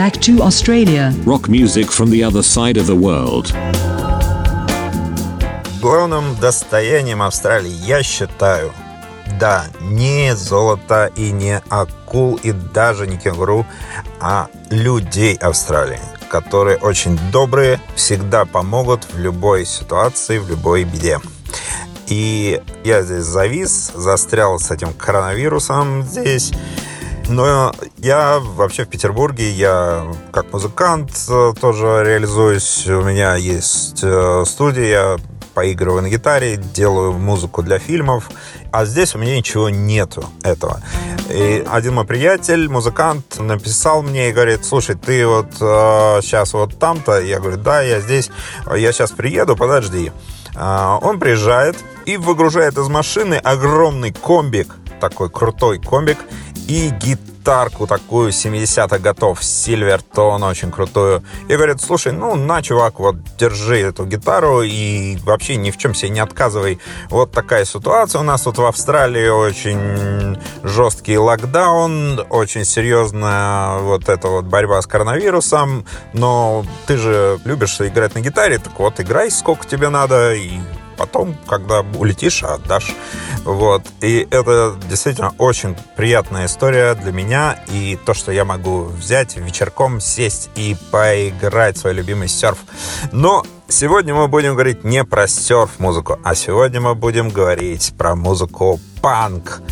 back to Australia. Rock music from the other side of the world. Главным достоянием Австралии я считаю, да, не золото и не акул и даже не кенгуру, а людей Австралии, которые очень добрые, всегда помогут в любой ситуации, в любой беде. И я здесь завис, застрял с этим коронавирусом здесь. Но я вообще в Петербурге, я как музыкант э, тоже реализуюсь. У меня есть э, студия, поигрываю на гитаре, делаю музыку для фильмов, а здесь у меня ничего нету этого. И один мой приятель, музыкант, написал мне и говорит, слушай, ты вот э, сейчас вот там-то? Я говорю, да, я здесь, я сейчас приеду, подожди. Э, он приезжает и выгружает из машины огромный комбик, такой крутой комбик, и гитарку такую 70-х годов, Сильвертон, очень крутую. И говорят, слушай, ну на, чувак, вот держи эту гитару и вообще ни в чем себе не отказывай. Вот такая ситуация у нас тут в Австралии, очень жесткий локдаун, очень серьезная вот эта вот борьба с коронавирусом, но ты же любишь играть на гитаре, так вот играй сколько тебе надо и потом, когда улетишь, отдашь. Вот. И это действительно очень приятная история для меня. И то, что я могу взять вечерком, сесть и поиграть свой любимый серф. Но сегодня мы будем говорить не про серф-музыку, а сегодня мы будем говорить про музыку панк.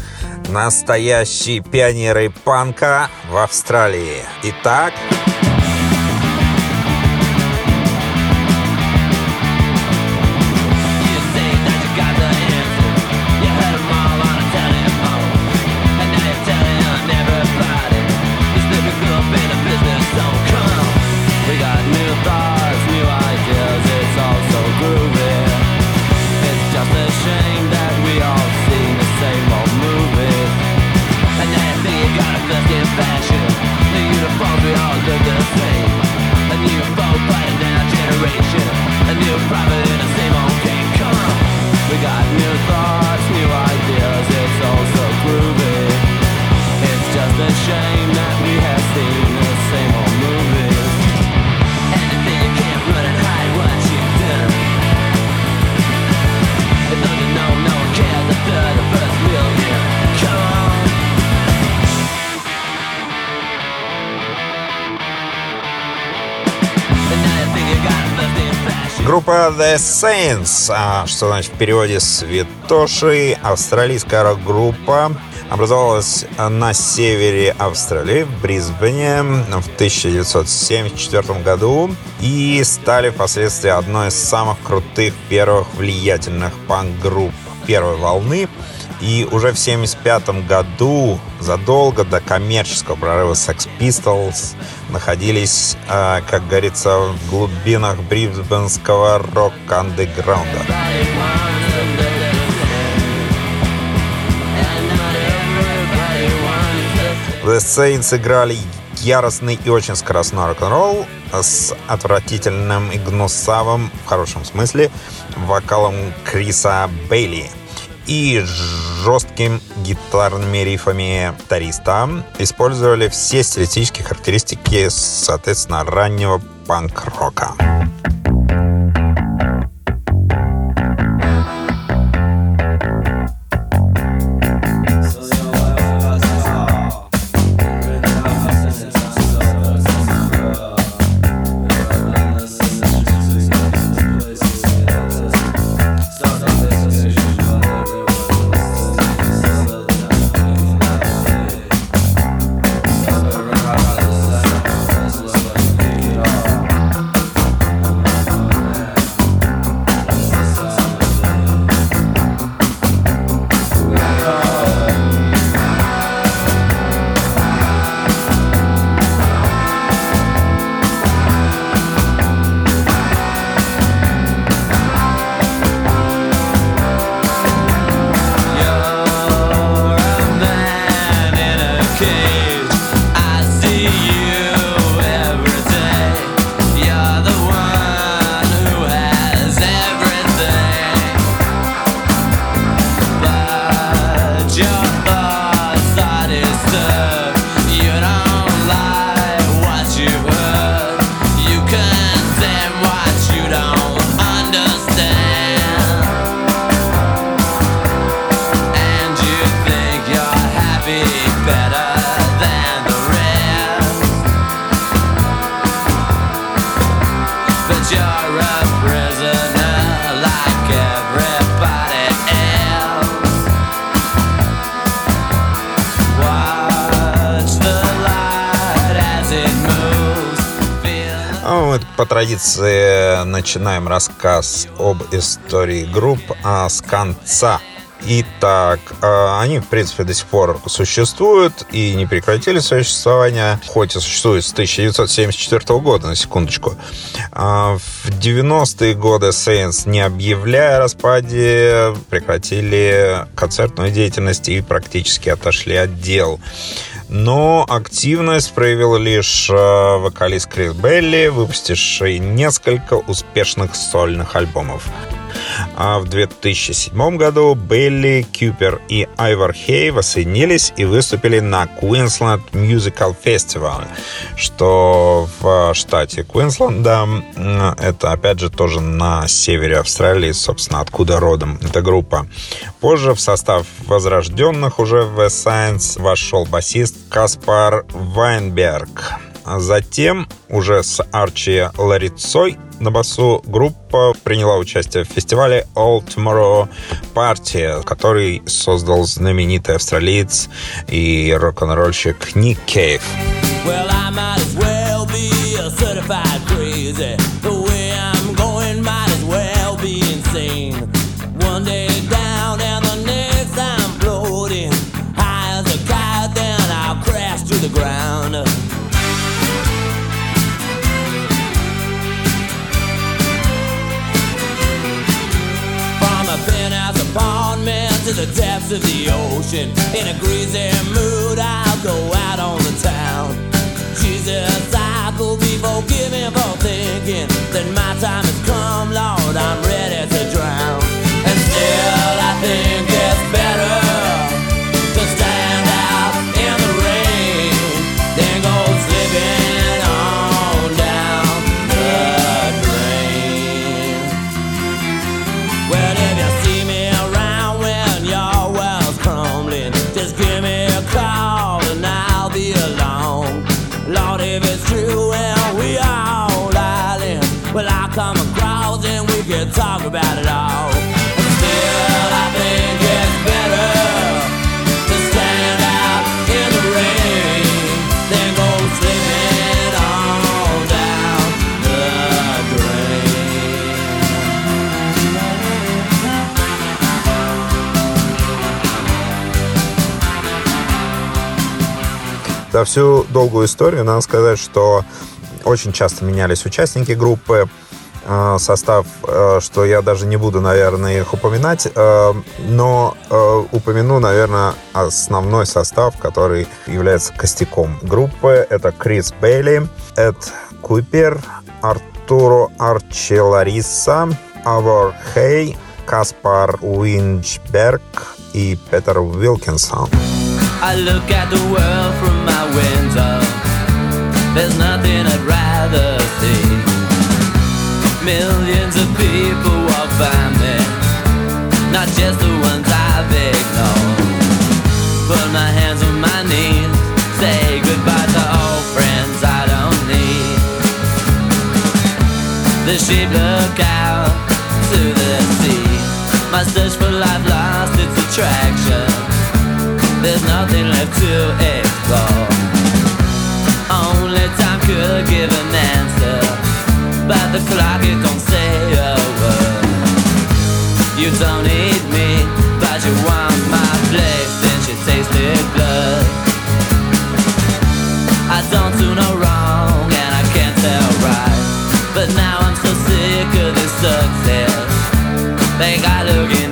Настоящие пионеры панка в Австралии. Итак... Группа The Saints, а, что значит в переводе «Святоши», австралийская рок-группа, образовалась на севере Австралии, в Брисбене в 1974 году и стали впоследствии одной из самых крутых первых влиятельных панк-групп первой волны – и уже в 1975 году, задолго до коммерческого прорыва Sex Pistols, находились, э, как говорится, в глубинах брисбенского рок-андеграунда. The Saints играли яростный и очень скоростной рок-н-ролл с отвратительным и гнусавым, в хорошем смысле, вокалом Криса Бейли и жестким гитарными рифами тариста использовали все стилистические характеристики, соответственно, раннего панк-рока. Традиции начинаем рассказ об истории групп а с конца. Итак, э, они, в принципе, до сих пор существуют и не прекратили существование, хоть и существуют с 1974 года, на секундочку. А, в 90-е годы Saints, не объявляя о распаде, прекратили концертную деятельность и практически отошли от дел. Но активность проявил лишь э, вокалист Крис Белли, выпустивший несколько успешных сольных альбомов. А в 2007 году Белли, Купер и Айвар Хей воссоединились и выступили на Queensland Musical Festival, что в штате Квинсленда, это опять же тоже на севере Австралии, собственно, откуда родом эта группа. Позже в состав возрожденных уже в Science вошел басист Каспар Вайнберг. Затем уже с Арчи Ларицой на басу группа приняла участие в фестивале All Tomorrow Party, который создал знаменитый австралиец и рок-н-ролльщик Ник Кейв. Well, to the depths of the ocean. In a greasy mood, I'll go out on the town. Jesus, I could be forgiven for thinking that my time has come, Lord. I'm ready to drown. And still, I think it's better. Talk about it all. still, I think it's better to stand out in the rain than go slipping on down the drain. За всю долгую историю надо сказать, что очень часто менялись участники группы. Э, состав, э, что я даже не буду, наверное, их упоминать, э, но упомяну, наверное, основной состав, который является костяком группы. Это Крис Бейли, Эд Купер, Артуро Арчелариса, Авор Хей, Каспар Уинчберг и Петер Уилкинсон. I look at the world from my window There's nothing I'd rather see Millions of people walk by me, not just the ones I've ignored. Put my hands on my knees, say goodbye to all friends I don't need. The sheep look out to the sea. My search for life lost its attraction. There's nothing left to explore. By the clock, it don't say a word. You don't need me, but you want my place since you tasted blood. I don't do no wrong and I can't tell right, but now I'm so sick of this success. They got looking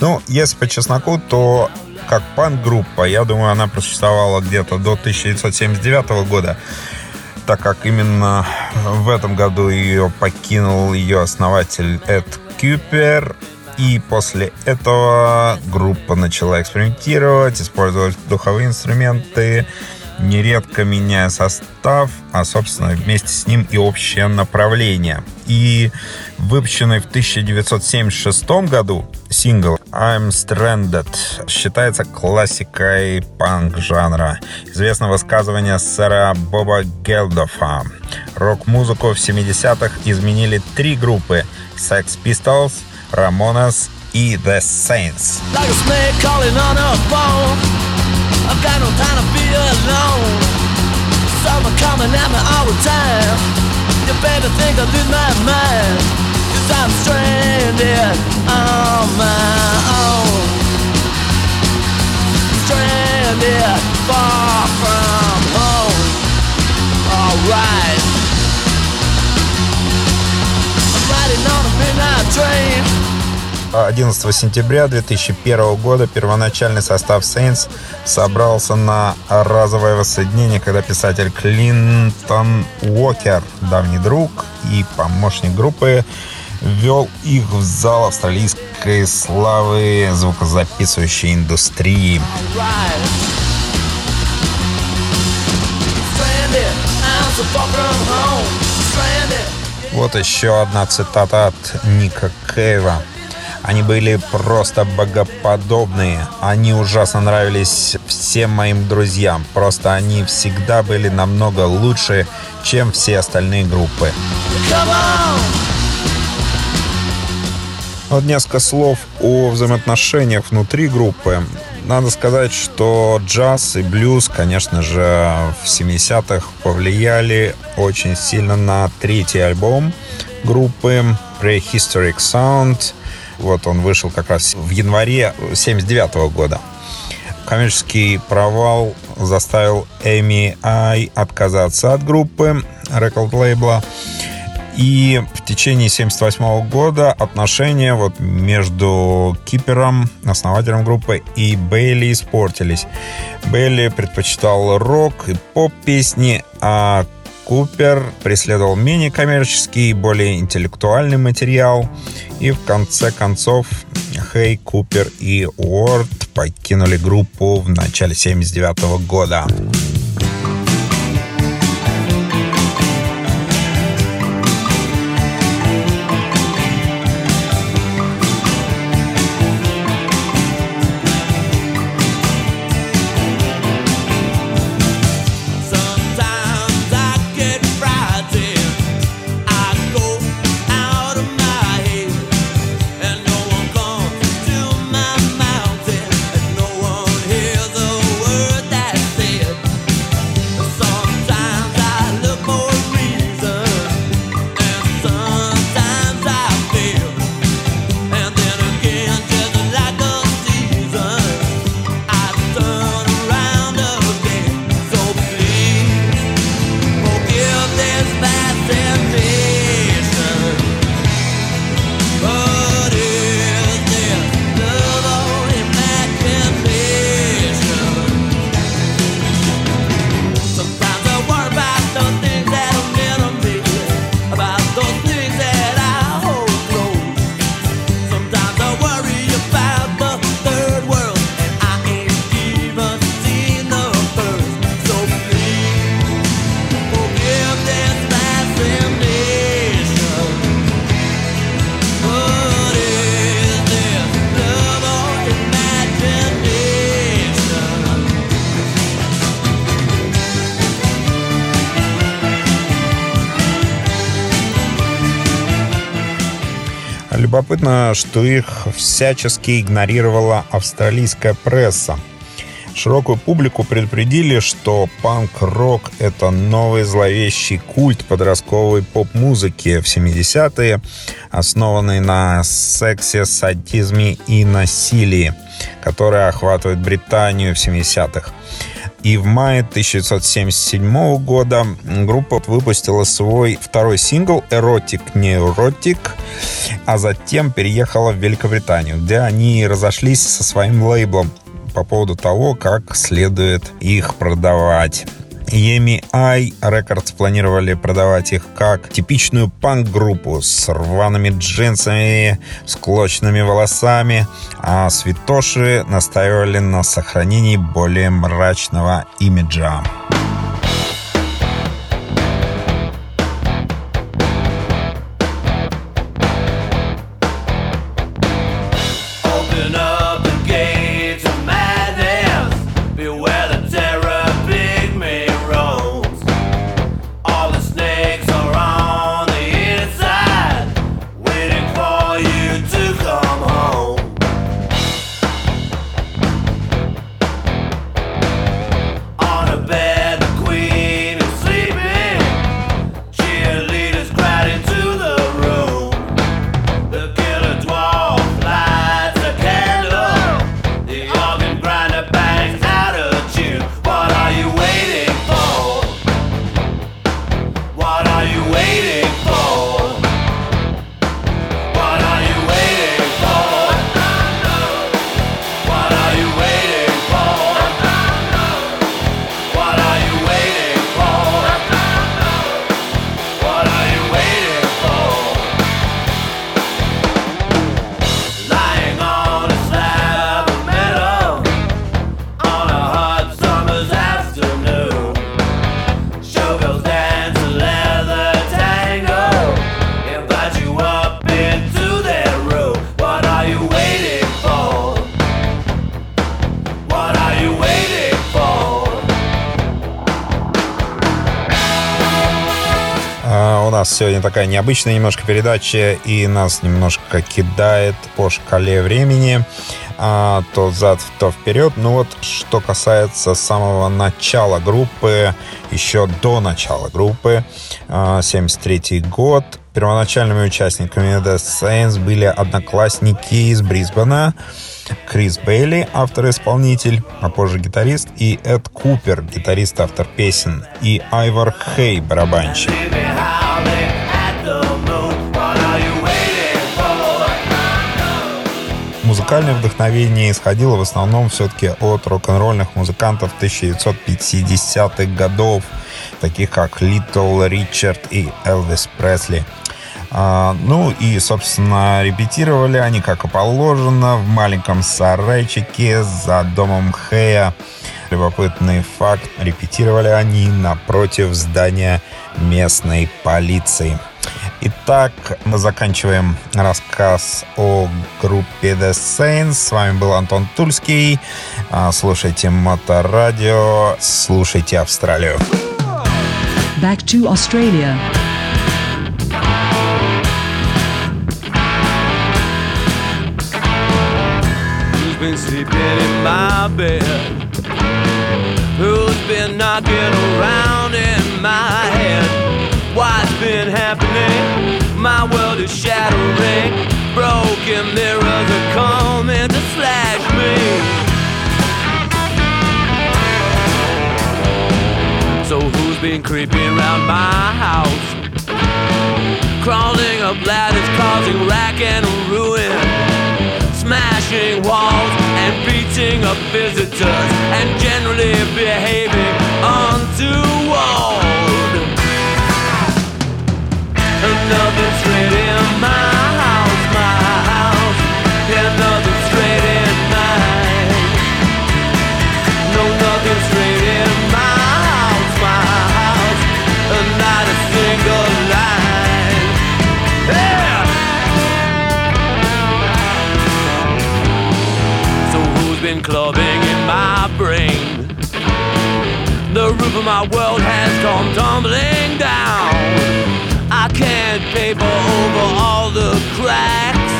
Ну, если по чесноку, то как панк-группа, я думаю, она просуществовала где-то до 1979 года так как именно в этом году ее покинул ее основатель Эд Кюпер. И после этого группа начала экспериментировать, использовать духовые инструменты, нередко меняя состав, а, собственно, вместе с ним и общее направление. И выпущенный в 1976 году сингл I'm Stranded считается классикой панк-жанра. Известно высказывание сэра Боба Гелдофа. Рок-музыку в 70-х изменили три группы Sex Pistols, Ramones и The Saints. Like I've 11 сентября 2001 года первоначальный состав Saints собрался на разовое воссоединение, когда писатель Клинтон Уокер, давний друг и помощник группы, ввел их в зал австралийской славы звукозаписывающей индустрии. Вот еще одна цитата от Ника Кейва. Они были просто богоподобные. Они ужасно нравились всем моим друзьям. Просто они всегда были намного лучше, чем все остальные группы. Вот несколько слов о взаимоотношениях внутри группы. Надо сказать, что джаз и блюз, конечно же, в 70-х повлияли очень сильно на третий альбом группы Prehistoric Sound. Вот он вышел как раз в январе 79 года. Коммерческий провал заставил Эми Ай отказаться от группы рекорд лейбла. И в течение 78 года отношения вот между Кипером, основателем группы, и Бейли испортились. Бейли предпочитал рок и поп-песни, а Купер преследовал менее коммерческий, более интеллектуальный материал. И в конце концов Хей, Купер и Уорд покинули группу в начале 79 года. Любопытно, что их всячески игнорировала австралийская пресса. Широкую публику предупредили, что панк-рок — это новый зловещий культ подростковой поп-музыки в 70-е, основанный на сексе, садизме и насилии, которое охватывает Британию в 70-х. И в мае 1977 года группа выпустила свой второй сингл «Эротик Неуротик», а затем переехала в Великобританию, где они разошлись со своим лейблом по поводу того, как следует их продавать. EMI Records планировали продавать их как типичную панк-группу с рваными джинсами, с клочными волосами, а святоши настаивали на сохранении более мрачного имиджа. Нас сегодня такая необычная немножко передача, и нас немножко кидает по шкале времени а, то взад, то вперед. Ну вот, что касается самого начала группы, еще до начала группы, а, 73 год, первоначальными участниками The Saints были одноклассники из Брисбена, Крис Бейли, автор-исполнитель, а позже гитарист, и Эд Купер, гитарист, автор песен, и Айвар Хей, барабанщик. Музыкальное вдохновение исходило в основном все-таки от рок-н-ролльных музыкантов 1950-х годов, таких как Литл Ричард и Элвис Пресли. А, ну и, собственно, репетировали они, как и положено, в маленьком сарайчике за домом Хэя. Любопытный факт, репетировали они напротив здания местной полиции. Итак, мы заканчиваем рассказ о группе The Saints. С вами был Антон Тульский. А, слушайте Моторадио, слушайте Австралию. Back to Australia. Been sleeping in my bed? Who's been knocking around in my head? what's been happening. My world is shattering. Broken mirrors are coming to slash me. So who's been creeping around my house? Crawling up ladders, causing rack and ruin. Smashing walls and beating up visitors, and generally behaving untoward. Another straight in clubbing in my brain? The roof of my world has come tumbling down. I can't paper over all the cracks.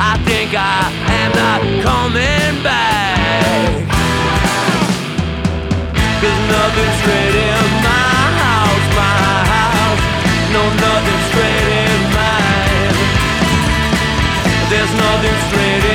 I think I am not coming back. Cause nothing's straight in my house, my house. No, nothing straight in mine. There's nothing straight